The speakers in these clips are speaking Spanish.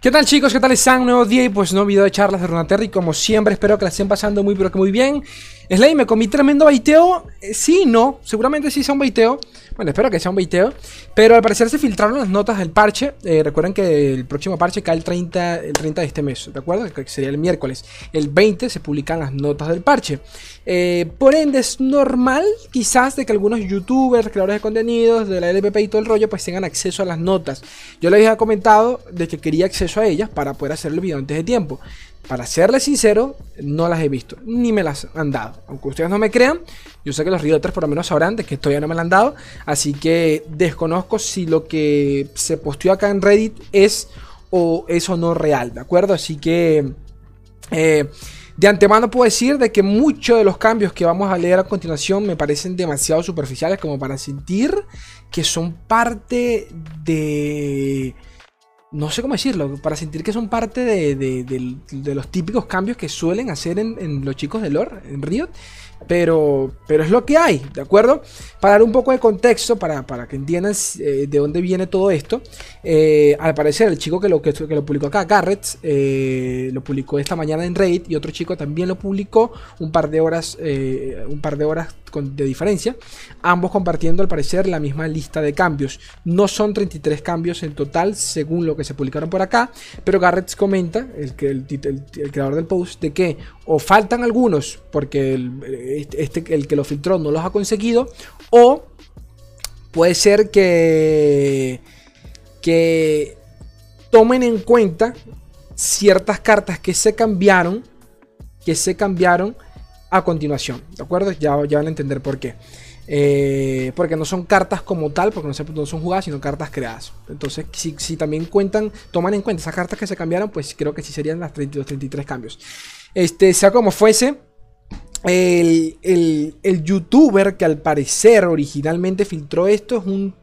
¿Qué tal chicos? ¿Qué tal están? Nuevo día y pues nuevo video de charlas de Runaterra como siempre espero que la estén pasando muy pero que muy bien. Slay, me comí tremendo baiteo. Eh, sí, no, seguramente sí sea un baiteo. Bueno, espero que sea un baiteo. Pero al parecer se filtraron las notas del parche. Eh, recuerden que el próximo parche cae el 30, el 30 de este mes, ¿de acuerdo? Que sería el miércoles. El 20 se publican las notas del parche. Eh, por ende, es normal quizás de que algunos youtubers, creadores de contenidos, de la LPP y todo el rollo, pues tengan acceso a las notas. Yo les había comentado de que quería acceso a ellas para poder hacer el video antes de tiempo. Para serles sincero, no las he visto, ni me las han dado. Aunque ustedes no me crean, yo sé que los rioters por lo menos sabrán de que todavía no me las han dado. Así que desconozco si lo que se posteó acá en Reddit es o es o no real, ¿de acuerdo? Así que... Eh, de antemano puedo decir de que muchos de los cambios que vamos a leer a continuación me parecen demasiado superficiales como para sentir que son parte de no sé cómo decirlo, para sentir que son parte de, los típicos cambios que suelen hacer en, los chicos de lore, en Riot. Pero, pero es lo que hay, ¿de acuerdo? Para dar un poco de contexto, para, que entiendan eh, de dónde viene todo esto. Eh, al parecer, el chico que lo, que, lo publicó acá, Garrett, eh, lo publicó esta mañana en Raid. Y otro chico también lo publicó un par de horas, un par de horas de diferencia. Ambos compartiendo, al parecer, la misma lista de cambios. No son 33 cambios en total, según lo que se publicaron por acá. Pero Garrett comenta, el, el, el creador del post, de que o faltan algunos porque el, este, el que lo filtró no los ha conseguido, o puede ser que, que tomen en cuenta ciertas cartas que se cambiaron, que se cambiaron a continuación, ¿de acuerdo? Ya, van a entender por qué. Eh, porque no son cartas como tal, porque no, son jugadas, sino cartas creadas. Entonces, si, también cuentan, toman en cuenta esas cartas que se cambiaron, pues creo que sí serían las 32, 33 cambios. Este, sea como fuese, el, youtuber que al parecer originalmente filtró esto es un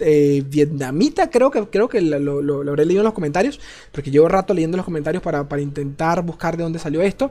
eh, vietnamita, creo que, creo que lo, habré leído en los comentarios, porque llevo rato leyendo los comentarios para, intentar buscar de dónde salió esto.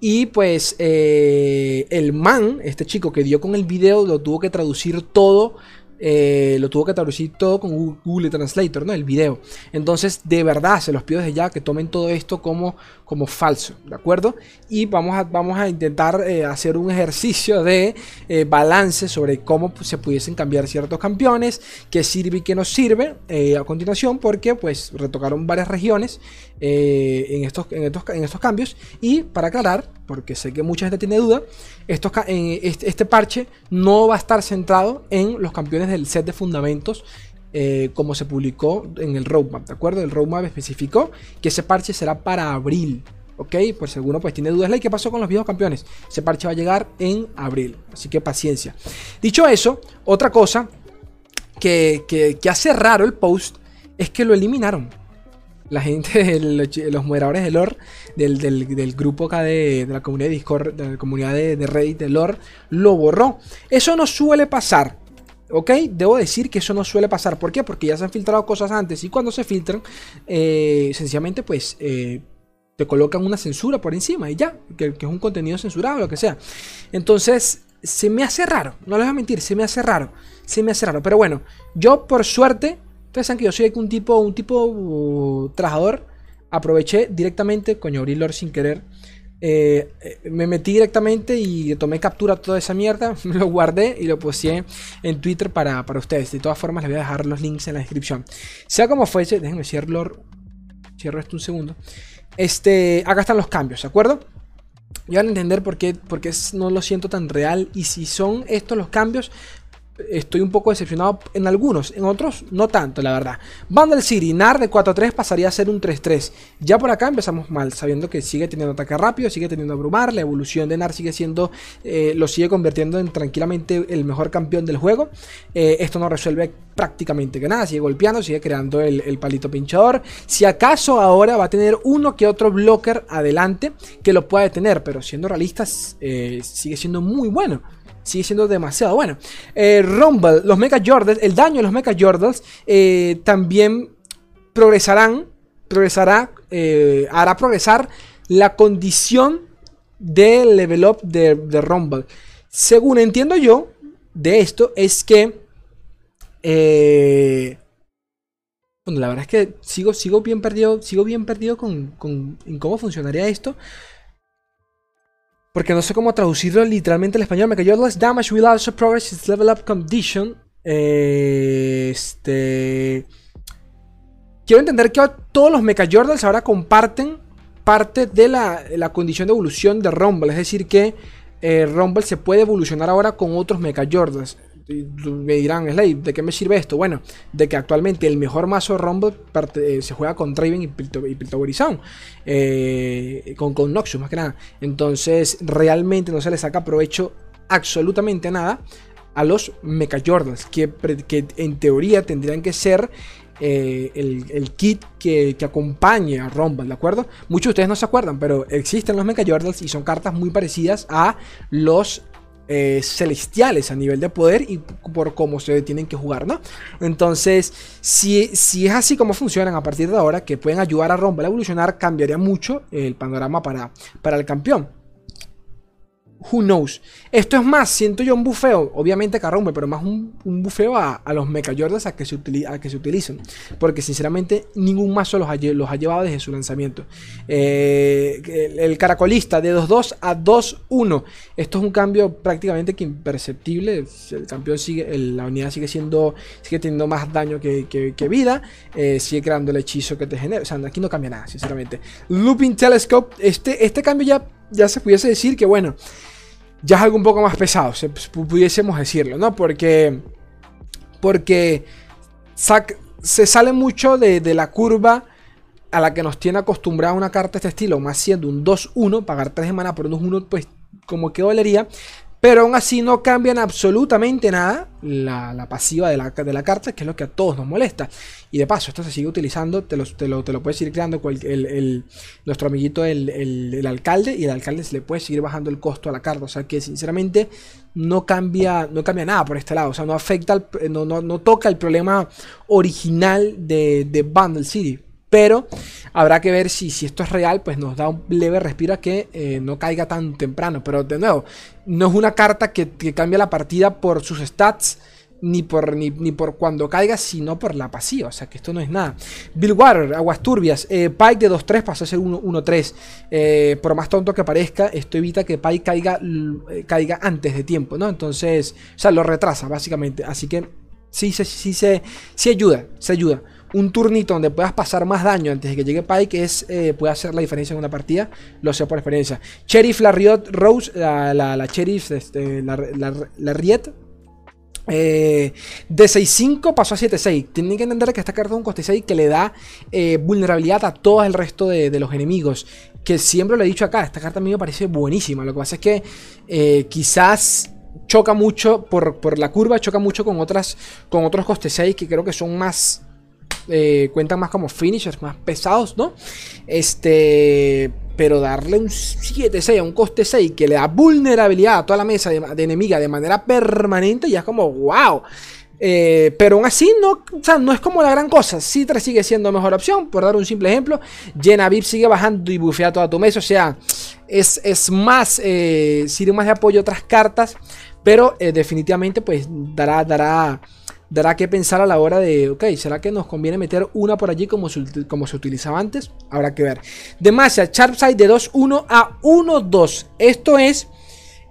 Y pues eh, el man, este chico que dio con el video, lo tuvo que traducir todo eh, lo tuvo que traducir todo con Google Translator, ¿no? El video. Entonces, de verdad, se los pido desde ya que tomen todo esto como, como falso, ¿de acuerdo? Y vamos a, vamos a intentar eh, hacer un ejercicio de eh, balance sobre cómo se pudiesen cambiar ciertos campeones, qué sirve y qué no sirve a continuación, porque pues retocaron varias regiones en, estos, en, estos, en estos cambios. Y para aclarar, porque sé que mucha gente tiene duda, este, este parche no va a estar centrado en los campeones del set de fundamentos eh, como se publicó en el roadmap, ¿de acuerdo? El roadmap especificó que ese parche será para abril, ¿ok? Por si alguno pues tiene dudas, ¿qué pasó con los viejos campeones? Ese parche va a llegar en abril, así que paciencia. Dicho eso, otra cosa que, que hace raro el post es que lo eliminaron la gente, los moderadores de lore, del, grupo acá de, la comunidad de Discord, de la comunidad de, de Reddit de lore, lo borró. Eso no suele pasar. ¿Ok? Debo decir que eso no suele pasar. ¿Por qué? Porque ya se han filtrado cosas antes y cuando se filtran, eh, sencillamente pues eh, te colocan una censura por encima y ya, que, es un contenido censurado, lo que sea. Entonces, se me hace raro, no les voy a mentir, se me hace raro, se me hace raro. Pero bueno, yo por suerte, ustedes saben que yo soy un tipo, un tipo uh, trabajador, aproveché directamente, coño, abrí sin querer. Eh, eh, me metí directamente y tomé captura toda esa mierda, lo guardé y lo puse en Twitter para, ustedes. De todas formas, les voy a dejar los links en la descripción. Sea como fuese, déjenme cierro, cierro esto un segundo. Este, acá están los cambios, ¿de acuerdo? Ya van a entender por qué, por qué no lo siento tan real y si son estos los cambios, estoy un poco decepcionado en algunos, en otros no tanto, la verdad. Bundle City, NAR de 4-3 pasaría a ser un 3-3. Ya por acá empezamos mal, sabiendo que sigue teniendo ataque rápido, sigue teniendo abrumar, la evolución de NAR sigue siendo, eh, lo sigue convirtiendo en tranquilamente el mejor campeón del juego. Eh, esto no resuelve prácticamente que nada, sigue golpeando, sigue creando el, palito pinchador. Si acaso ahora va a tener uno que otro blocker adelante que lo pueda detener, pero siendo realistas, eh, sigue siendo muy bueno sigue siendo demasiado bueno. Eh, Rumble, los Mega Jordans, el daño de los Mega Jordans eh, también progresarán, progresará, eh, hará progresar la condición del level up de, Rumble. Según entiendo yo de esto, es que Bueno, la verdad es que sigo, sigo bien perdido, sigo bien perdido con, con en cómo funcionaría esto. Porque no sé cómo traducirlo literalmente al español. Me cayó damage will also progress its level up condition. Este. Quiero entender que todos los Mecha Jordals ahora comparten parte de la, la, condición de evolución de Rumble. Es decir, que eh, Rumble se puede evolucionar ahora con otros Mecha Jordals me dirán, Slay, ¿de qué me sirve esto? Bueno, de que actualmente el mejor mazo Rumble eh, se juega con Draven y, Piltover eh, con, con Noxus más que nada. Entonces, realmente no se le saca provecho absolutamente nada a los Mecha Jordans, que, que en teoría tendrían que ser eh, el, kit que, que, a Rumble, ¿de acuerdo? Muchos de ustedes no se acuerdan, pero existen los Mecha Jordals y son cartas muy parecidas a los eh, celestiales a nivel de poder y por cómo se tienen que jugar, ¿no? Entonces, si, si es así como funcionan a partir de ahora, que pueden ayudar a Rumble a evolucionar, cambiaría mucho el panorama para, para el campeón. Who knows? Esto es más, siento yo un bufeo, obviamente Carrumbe, pero más un, bufeo a, los Mecha a que, se a que se utilizan. Porque sinceramente ningún mazo los ha, los ha llevado desde su lanzamiento. Eh, el, caracolista de 2-2 a 2-1. Esto es un cambio prácticamente que imperceptible. El campeón sigue, la unidad sigue siendo, sigue teniendo más daño que, vida. Eh, sigue creando el hechizo que te genera. O sea, aquí no cambia nada, sinceramente. Looping Telescope, este, este cambio ya, ya se pudiese decir que bueno ya es algo un poco más pesado, se, pudiésemos decirlo, ¿no? Porque, porque se sale mucho de, la curva a la que nos tiene acostumbrada una carta de este estilo, más siendo un 2-1, pagar 3 de mana por un 2-1, pues como que dolería. Pero aún así no cambian absolutamente nada la, pasiva de la, de la, carta, que es lo que a todos nos molesta. Y de paso, esto se sigue utilizando, te lo, te lo, te lo puedes ir creando el, nuestro amiguito el, alcalde, y el alcalde se le puede seguir bajando el costo a la carta. O sea que sinceramente no cambia, no cambia nada por este lado. O sea, no afecta, no, no, toca el problema original de, de Bundle City. Pero habrá que ver si, si esto es real, pues nos da un leve respiro a que eh, no caiga tan temprano. Pero de nuevo, no es una carta que, cambia la partida por sus stats. Ni por, ni, por cuando caiga, sino por la pasiva. O sea que esto no es nada. Bill Water, Aguas Turbias. Eh, Pike de 2-3 pasó a ser 1-3. Eh, por más tonto que parezca, esto evita que Pike caiga, caiga antes de tiempo, ¿no? Entonces, o sea, lo retrasa, básicamente. Así que sí, sí, sí, sí, sí ayuda, se ayuda un turnito donde puedas pasar más daño antes de que llegue Pike es, eh, puede hacer la diferencia en una partida, lo sé por experiencia. Sheriff, la Riot, Rose, la, la, la este, la, la, Riet, eh, de 6-5 pasó a 7-6. Tienen que entender que esta carta es un coste 6 que le da eh, vulnerabilidad a todo el resto de, los enemigos. Que siempre lo he dicho acá, esta carta a mí me parece buenísima. Lo que pasa es que quizás choca mucho por, por, la curva, choca mucho con, otras, con otros coste 6 que creo que son más eh, cuentan más como finishers, más pesados, ¿no? Este, pero darle un 7-6 a un coste 6 que le da vulnerabilidad a toda la mesa de, enemiga de manera permanente, ya es como, wow. Eh, pero aún así, no, no es como la gran cosa. Citra sigue siendo mejor opción, por dar un simple ejemplo. VIP sigue bajando y bufea toda tu mesa. O sea, es, es más, eh, sirve más de apoyo a otras cartas. Pero definitivamente, pues dará, dará dará que pensar a la hora de, ok, ¿será que nos conviene meter una por allí como se, como se utilizaba antes? Habrá que ver. Demacia, Sharpside de 2-1 a 1-2. Esto es...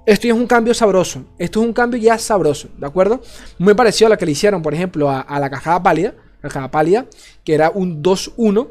Esto es un cambio sabroso. Esto es un cambio ya sabroso, ¿de acuerdo? Muy parecido a lo que le hicieron, por ejemplo, a, la cajada pálida. Cajada pálida, que era un 2-1,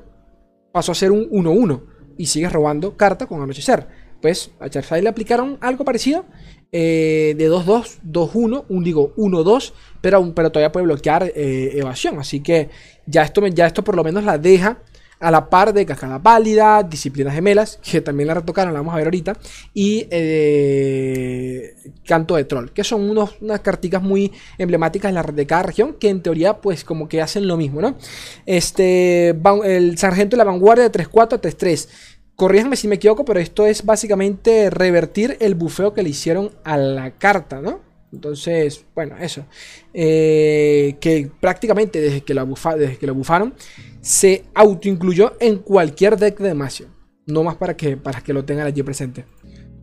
pasó a ser un 1-1. Y sigue robando carta con anochecer. Pues a Charside le aplicaron algo parecido eh, de 2-2, 2-1, un digo 1-2, pero, pero todavía puede bloquear eh, evasión. Así que ya esto, ya esto por lo menos la deja a la par de Cascada Pálida, Disciplinas Gemelas, que también la retocaron, la vamos a ver ahorita, y eh, Canto de Troll, que son unos, unas carticas muy emblemáticas de cada región, que en teoría pues como que hacen lo mismo, ¿no? Este, el Sargento de la Vanguardia de 3-4 a 3-3. Corríjanme si me equivoco, pero esto es básicamente revertir el bufeo que le hicieron a la carta, ¿no? Entonces, bueno, eso. Eh, que prácticamente desde que, la desde que lo bufaron, se autoincluyó en cualquier deck de Demacia. No más para que, para que lo tengan allí presente.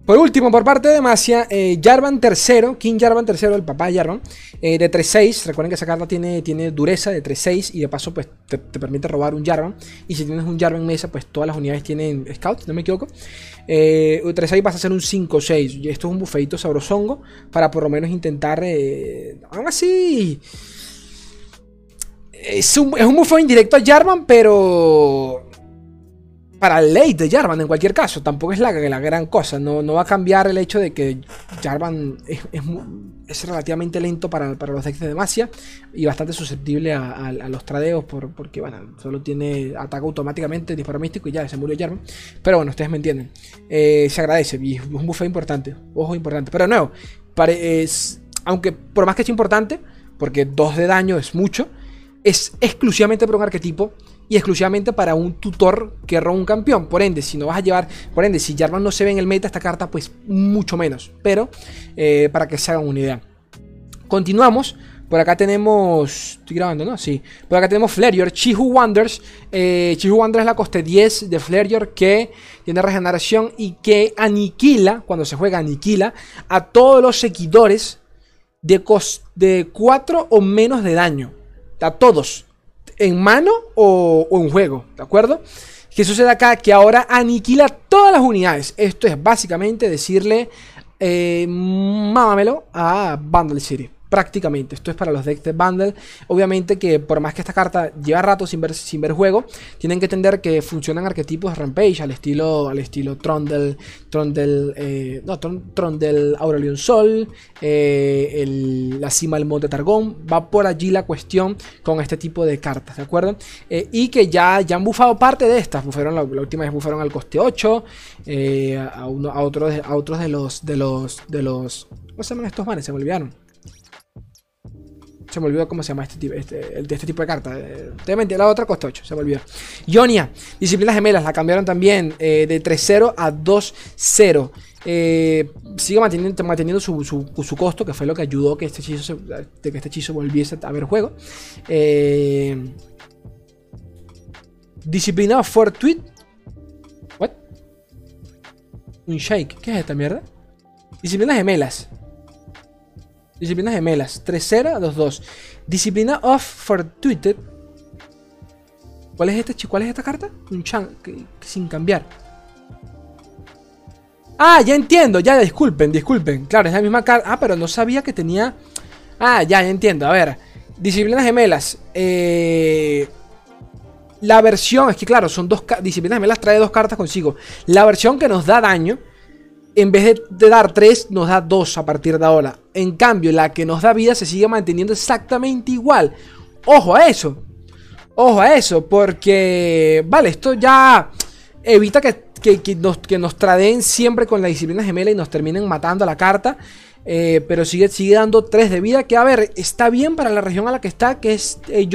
Por último, por parte de Demacia, eh, Jarvan III, King Jarvan III, el papá de Jarvan, eh, de 3-6. Recuerden que esa carta tiene, tiene dureza de 3-6 y de paso pues te, permite robar un Jarvan. Y si tienes un Jarvan en mesa, pues todas las unidades tienen Scout, no me equivoco. Eh, 3-6 vas a hacer un 5-6. Y esto es un bufeito sabrosongo para por lo menos intentar... Eh, aún así... Es un, es un bufeo indirecto a Jarvan, pero para el late de Jarvan en cualquier caso. Tampoco es la, la gran cosa. No, no, va a cambiar el hecho de que Jarvan es, es, relativamente lento para, para, los decks de Demacia y bastante susceptible a, los tradeos por, porque bueno, solo tiene ataque automáticamente, disparo místico y ya se murió Jarvan. Pero bueno, ustedes me entienden. Eh, se agradece y un buffet importante. Ojo importante. Pero no, es, aunque por más que es importante, porque 2 de daño es mucho, es exclusivamente por un arquetipo y exclusivamente para un tutor que roba un campeón. Por ende, si no vas a llevar, por ende, si Jarvan no se ve en el meta esta carta, pues mucho menos. Pero eh, para que se hagan una idea. Continuamos. Por acá tenemos. Estoy grabando, ¿no? Sí. Por acá tenemos Flareor, Chihu Wonders. Eh, Chihu Wonders es la coste 10 de Flareor que tiene regeneración y que aniquila, cuando se juega, aniquila a todos los seguidores de, de 4 o menos de daño. A todos en mano o, en juego, ¿de acuerdo? ¿Qué sucede acá? Que ahora aniquila todas las unidades. Esto es básicamente decirle, eh, mámamelo a Bundle City prácticamente. Esto es para los decks de Bundle. Obviamente que por más que esta carta lleva rato sin ver, sin ver juego, tienen que entender que funcionan arquetipos de Rampage al estilo, al estilo Trondel, Trondel, eh, no, Sol, eh, la cima del Monte Targón. Va por allí la cuestión con este tipo de cartas, ¿de acuerdo? Eh, y que ya, ya han bufado parte de estas. Bufaron la, última vez bufaron al coste 8, a, uno, a, otros, a otros de los, de los, de los, ¿cómo se llaman estos manes? Se me olvidaron. Se me olvidó cómo se llama este tipo, este, de este tipo de carta. Eh, la otra costa 8, se me olvidó. Ionia, disciplinas gemelas, la cambiaron también eh, de 3-0 a 2-0. Eh, sigue manteniendo, manteniendo su, su, costo, que fue lo que ayudó que este hechizo, que este hechizo volviese a ver juego. Eh, disciplina Fortuit. ¿What? Un shake. ¿Qué es esta mierda? Disciplinas gemelas. Disciplinas gemelas. 3-0, 2-2. Disciplina of Fortuited. ¿Cuál es, este, ¿Cuál es esta carta? Un chan sin cambiar. Ah, ya entiendo, ya disculpen, disculpen. Claro, es la misma carta. Ah, pero no sabía que tenía. Ah, ya, ya entiendo. A ver, disciplinas gemelas. Eh... La versión, es que claro, son dos disciplinas gemelas, trae dos cartas consigo. La versión que nos da daño en vez de, dar 3, nos da 2 a partir de ahora. En cambio, la que nos da vida se sigue manteniendo exactamente igual. Ojo a eso. Ojo a eso, porque... Vale, esto ya evita que, nos, que nos traden siempre con la disciplina gemela y nos terminen matando a la carta. Eh, pero sigue, sigue dando 3 de vida, que a ver, está bien para la región a la que está, que es eh,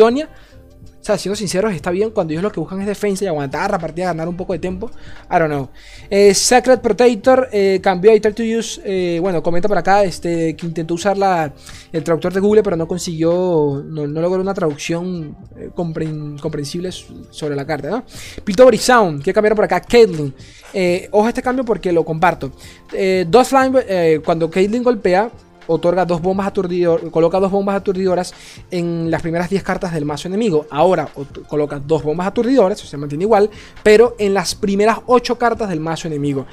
o sea, siendo sinceros, está bien cuando ellos lo que buscan es defensa y aguantar la partida, ganar un poco de tiempo. I don't know. Eh, Sacred Protector eh, cambió a to Use. Eh, bueno, comenta por acá este, que intentó usar la, el traductor de Google, pero no consiguió, no, logró una traducción comprensible sobre la carta. ¿no? Piltover Sound, que cambiaron por acá. Caitlyn. ojo a este cambio porque lo comparto. dos Flame, cuando Caitlyn golpea otorga dos bombas aturdidoras, coloca dos bombas aturdidoras en las primeras 10 cartas del mazo enemigo. Ahora coloca dos bombas aturdidoras, se mantiene igual, pero en las primeras 8 cartas del mazo enemigo.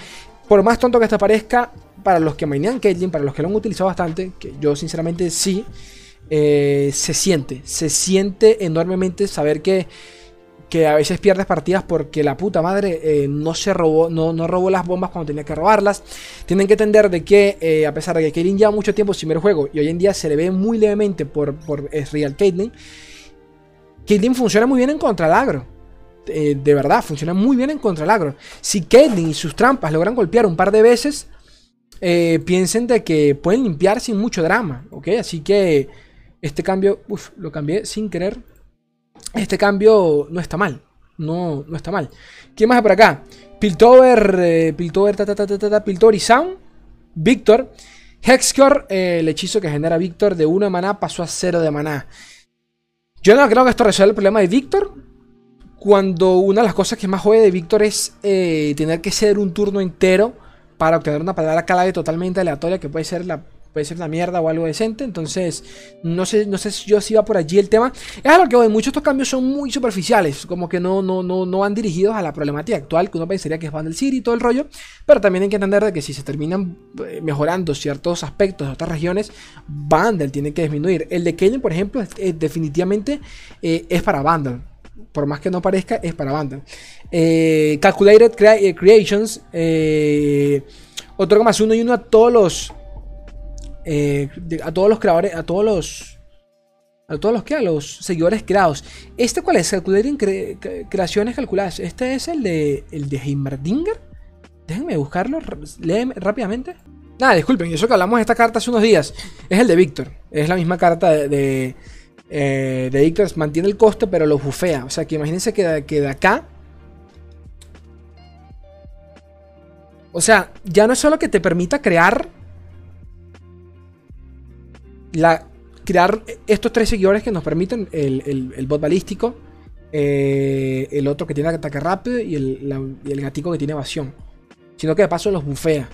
Por más tonto que esto parezca, para los que mainean Caitlyn, para los que lo han utilizado bastante, que yo sinceramente sí, eh, se siente, se siente enormemente saber que que a veces pierdes partidas porque la puta madre eh, no se robó, no, no, robó las bombas cuando tenía que robarlas. Tienen que entender de que, eh, a pesar de que Caitlyn lleva mucho tiempo sin ver juego y hoy en día se le ve muy levemente por, por es Real Caitlyn, Caitlyn funciona muy bien en contra del agro. Eh, de verdad, funciona muy bien en contra del agro. Si Caitlyn y sus trampas logran golpear un par de veces, piensen de que pueden limpiar sin mucho drama, ¿ok? Así que este cambio, uff, lo cambié sin querer este cambio no está mal. No, no está mal. ¿Quién más hay por acá? Piltover, eh, Piltover, ta, ta, ta, Piltover y Sound. Víctor. Hexcore, eh, el hechizo que genera Víctor de 1 de maná pasó a 0 de maná. Yo no creo que esto resuelva el problema de Víctor. Cuando una de las cosas que más jode de Víctor es eh, tener que ceder un turno entero para obtener una palabra clave totalmente aleatoria que puede ser la puede ser una mierda o algo decente. Entonces, no sé, no sé yo si va por allí el tema. Es algo que voy, muchos estos cambios son muy superficiales, como que no, no, no, no van dirigidos a la problemática actual, que uno pensaría que es Bundle City y todo el rollo. Pero también hay que entender de que si se terminan eh, mejorando ciertos aspectos de otras regiones, Bundle tiene que disminuir. El de Kellen, por ejemplo, definitivamente eh, es para Bundle por más que no parezca, es para Bundle. Eh, calculated Creations eh, otorga más uno y uno a todos los eh, a todos los creadores, a todos los. A todos los que a los seguidores creados. ¿Este cuál es? Calculating creaciones calculadas. Este es el de. el de Heimerdinger. Déjenme buscarlo. Léeme rápidamente. Nada, disculpen, eso que hablamos de esta carta hace unos días. Es el de Víctor. Es la misma carta de. de, eh, Víctor. Mantiene el coste, pero lo bufea. O sea que imagínense que que de acá. O sea, ya no es solo que te permita crear la, crear estos tres seguidores que nos permiten el, bot balístico, eh, el otro que tiene ataque rápido y el, el gatico que tiene evasión. Sino que de paso los bufea.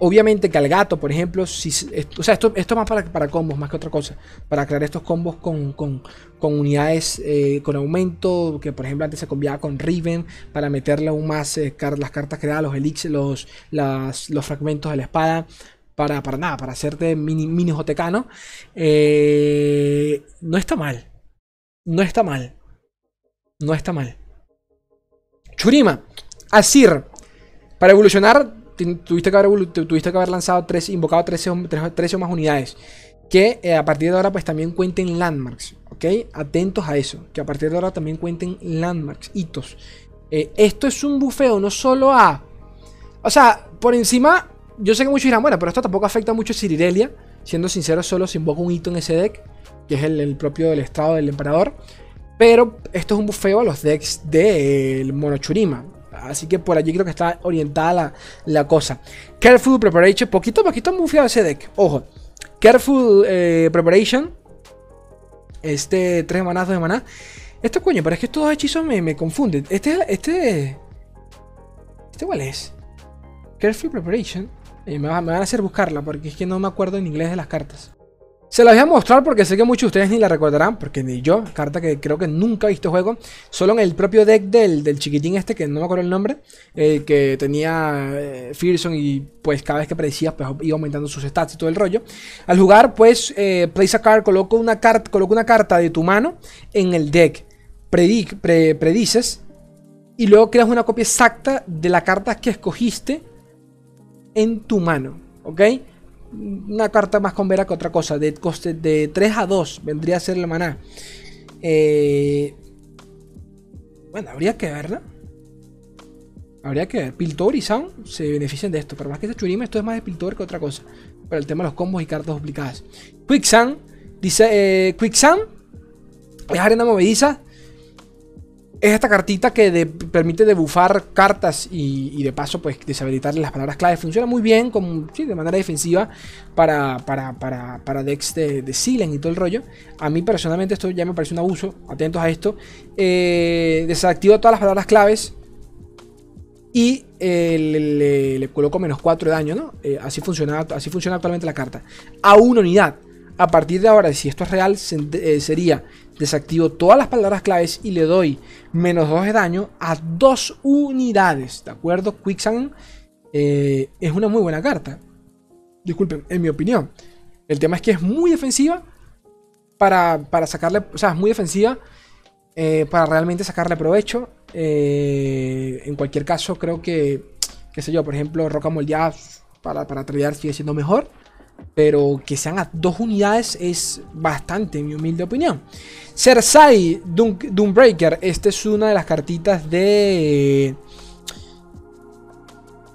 Obviamente que al gato, por ejemplo, o sea, esto, esto más para, para combos, más que otra cosa. Para crear estos combos con, con, unidades eh, con aumento, que por ejemplo antes se combinaba con Riven, para meterle aún más eh, las cartas creadas, los elixirs, los, los fragmentos de la espada para, para nada, para hacerte mini, mini jotecano, eh, no está mal. No está mal. No está mal. Churima. Asir. Para evolucionar, tuviste que haber, tuviste que haber lanzado tres, invocado 13, o más unidades. Que eh, a partir de ahora pues también cuenten landmarks. ¿Ok? Atentos a eso. Que a partir de ahora también cuenten landmarks, hitos. Eh, esto es un bufeo no solo a... O sea, por encima yo sé que muchos dirán, bueno, pero esto tampoco afecta mucho a Cirirelia. Siendo sincero, solo se invoca un hito en ese deck, que es el, propio del estado del emperador. Pero esto es un bufeo a los decks del Monochurima. Así que por allí creo que está orientada la, cosa. Careful Preparation, poquito a poquito bufeado ese deck. Ojo, Careful eh, Preparation. Este, tres manazos de maná. Esto coño, pero es que estos dos hechizos me, me confunden. Este, este. ¿Este cuál es? Careful Preparation me, van a hacer buscarla porque es que no me acuerdo en inglés de las cartas. Se las voy a mostrar porque sé que muchos de ustedes ni la recordarán, porque ni yo, carta que creo que nunca he visto juego, solo en el propio deck del, chiquitín este, que no me acuerdo el nombre, eh, que tenía eh, Fearson y pues cada vez que predecías pues iba aumentando sus stats y todo el rollo. Al jugar pues eh, place a card, coloca una, coloca una carta de tu mano en el deck, predices y luego creas una copia exacta de la carta que escogiste en tu mano, ¿ok? Una carta más con vera que otra cosa, de coste de 3 a 2 vendría a ser la maná. Eh, bueno, habría que verla. Habría que ver. Piltor y Sound se benefician de esto. Pero más que ese churima, esto es más de Piltor que otra cosa. Para el tema de los combos y cartas duplicadas. Quicksand. Dice eh, Quicksand. Es arena movediza es esta cartita que permite debufar cartas y, de paso pues deshabilitarle las palabras clave. Funciona muy bien como, de manera defensiva para, para, para, para decks de, de y todo el rollo. A mí personalmente esto ya me parece un abuso. Atentos a esto. Eh, desactivo todas las palabras claves y eh, le, coloco menos 4 de daño. ¿no? Eh, así, funciona, así funciona actualmente la carta. A una unidad. A partir de ahora, si esto es real, sería desactivo todas las palabras claves y le doy menos 2 de daño a dos unidades. ¿De acuerdo? Quicksand eh, es una muy buena carta. Disculpen, en mi opinión. El tema es que es muy defensiva para, sacarle. O sea, es muy defensiva eh, para realmente sacarle provecho. Eh, en cualquier caso, creo que, qué sé yo, por ejemplo, Roca Moldeada para, para sigue siendo mejor. Pero que sean a dos unidades es bastante, en mi humilde opinión. Cersei Doombreaker. Esta es una de las cartitas de.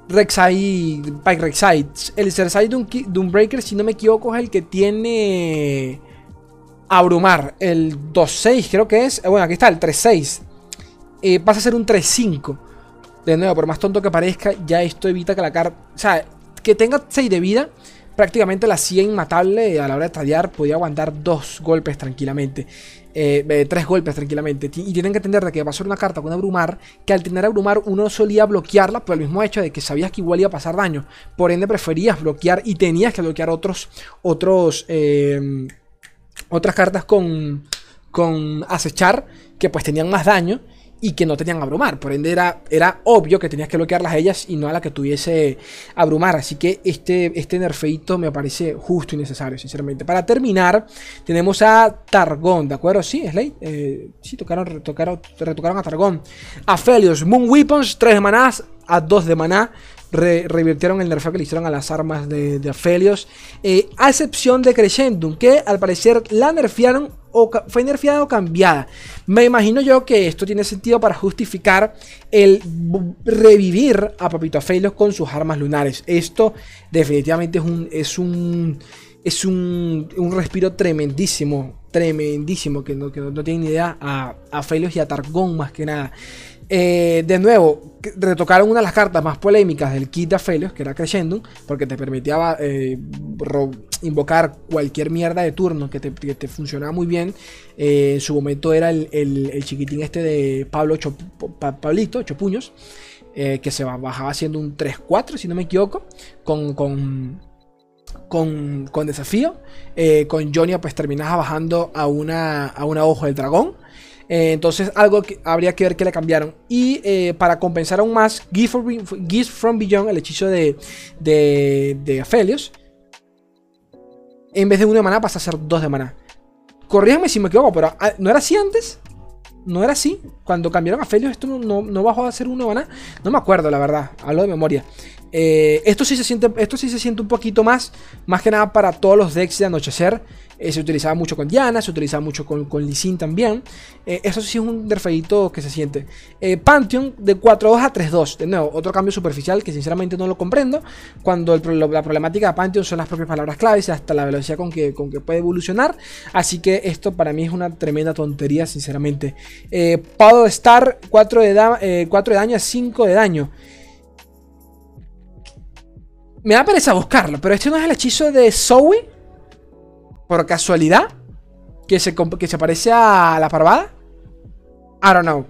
Rek'Sai, Pike Rek'Sai. El Cersei Doombreaker, si no me equivoco, es el que tiene. Abrumar. El 2-6, creo que es. Eh, bueno, aquí está, el 3-6. Eh, pasa a ser un 3-5. De nuevo, por más tonto que parezca, ya esto evita que la carta. O sea, que tenga 6 de vida prácticamente la hacía inmatable a la hora de tallar, podía aguantar dos golpes tranquilamente. eh, tres golpes tranquilamente. Y tienen que entender de que ser una carta con abrumar, que al tener abrumar uno solía bloquearla por el mismo hecho de que sabías que igual iba a pasar daño. Por ende preferías bloquear y tenías que bloquear otros, otros, eh, otras cartas con, con acechar que pues tenían más daño y que no tenían abrumar. Por ende era, era obvio que tenías que bloquearlas a ellas y no a la que tuviese abrumar. Así que este, este nerfeito me parece justo y necesario, sinceramente. Para terminar, tenemos a Targon, ¿de acuerdo? Sí, Slade. Eh, sí, tocaron, retocaron, retocaron a Targon. A Felios, Moon Weapons, 3 de maná, a 2 de maná. Revirtieron el nerfeo que le hicieron a las armas de, de. Eh, a excepción de Crescendum, que al parecer la nerfearon o fue nerfeada o cambiada. Me imagino yo que esto tiene sentido para justificar el revivir a Papito Aphelios con sus armas lunares. Esto definitivamente es un es un es un, un respiro tremendísimo, tremendísimo que no, que no, tienen idea a, a y a Targón más que nada. Eh, de nuevo, retocaron una de las cartas más polémicas del kit de Aphelios, que era Crescendum, porque te permitía eh, invocar cualquier mierda de turno que te, funcionaba muy bien. Eh, en su momento era el, chiquitín este de Pablo Pablito, Chopuños, que se bajaba haciendo un 3-4, si no me equivoco, con, con, con, desafío. con Jonia pues terminaba bajando a una, a una del dragón. Eh, entonces, algo que habría que ver que le cambiaron. Y eh, para compensar aún más, Gift, from Beyond, el hechizo de, de, de Aphelios, en vez de uno de maná pasa a ser dos de maná. Corríjanme si me equivoco, pero ah, ¿no era así antes? ¿No era así? Cuando cambiaron a Aphelios, esto no, no, bajó a ser uno de maná. No me acuerdo, la verdad. Hablo de memoria. Eh, esto, sí se siente, esto sí se siente un poquito más, más que nada para todos los decks de anochecer. Eh, se utilizaba mucho con Diana, se utilizaba mucho con, con también. Eh, eso sí es un derfeito que se siente. Pantheon de 4-2 a 3-2. De nuevo, otro cambio superficial que sinceramente no lo comprendo. Cuando la problemática de Pantheon son las propias palabras claves hasta la velocidad con que, con que puede evolucionar. Así que esto para mí es una tremenda tontería, sinceramente. Power Star 4 de, 4 de daño a 5 de daño. Me da pereza buscarlo, pero este no es el hechizo de Zoe. Por casualidad. Que se, que se parece a la parvada. I don't know.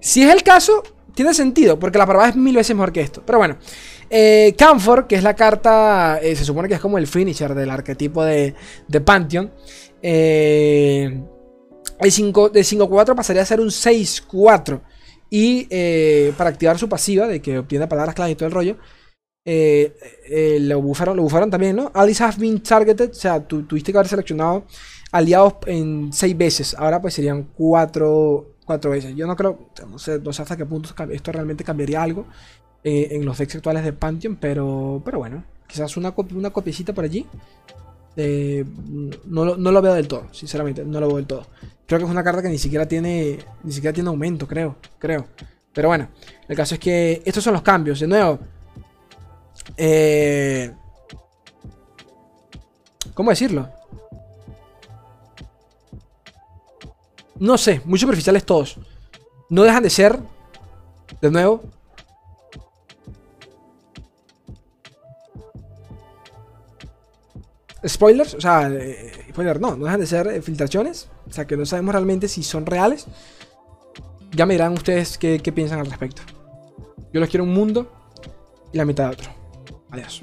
Si es el caso, tiene sentido, porque la parvada es mil veces mejor que esto. Pero bueno. Eh, Camphor, que es la carta, eh, se supone que es como el finisher del arquetipo de, de Pantheon. Eh, el 5, de 5-4 pasaría a ser un 6-4. Y eh, para activar su pasiva, de que obtiene palabras clave y todo el rollo, eh, eh, lo, bufaron, lo bufaron también, ¿no? Allies have been targeted, o sea, tuviste que haber seleccionado aliados en 6 veces, ahora pues serían 4 cuatro, veces. Yo no creo, no sé, no hasta qué punto esto realmente cambiaría algo eh, en los decks actuales de Pantheon, pero, pero bueno, quizás una, una copiecita por allí. no, no, lo veo del todo, sinceramente, no lo veo del todo. Creo que es una carta que ni siquiera tiene, ni siquiera tiene aumento, creo, creo. Pero bueno, el caso es que estos son los cambios. De nuevo, eh, ¿Cómo decirlo? No sé, muy superficiales todos. No dejan de ser, de nuevo, spoilers, o sea, eh, spoiler no, no dejan de ser eh, filtraciones, o sea que no sabemos realmente si son reales. Ya me dirán ustedes qué, qué piensan al respecto. Yo los quiero un mundo y la mitad de otro. Adiós.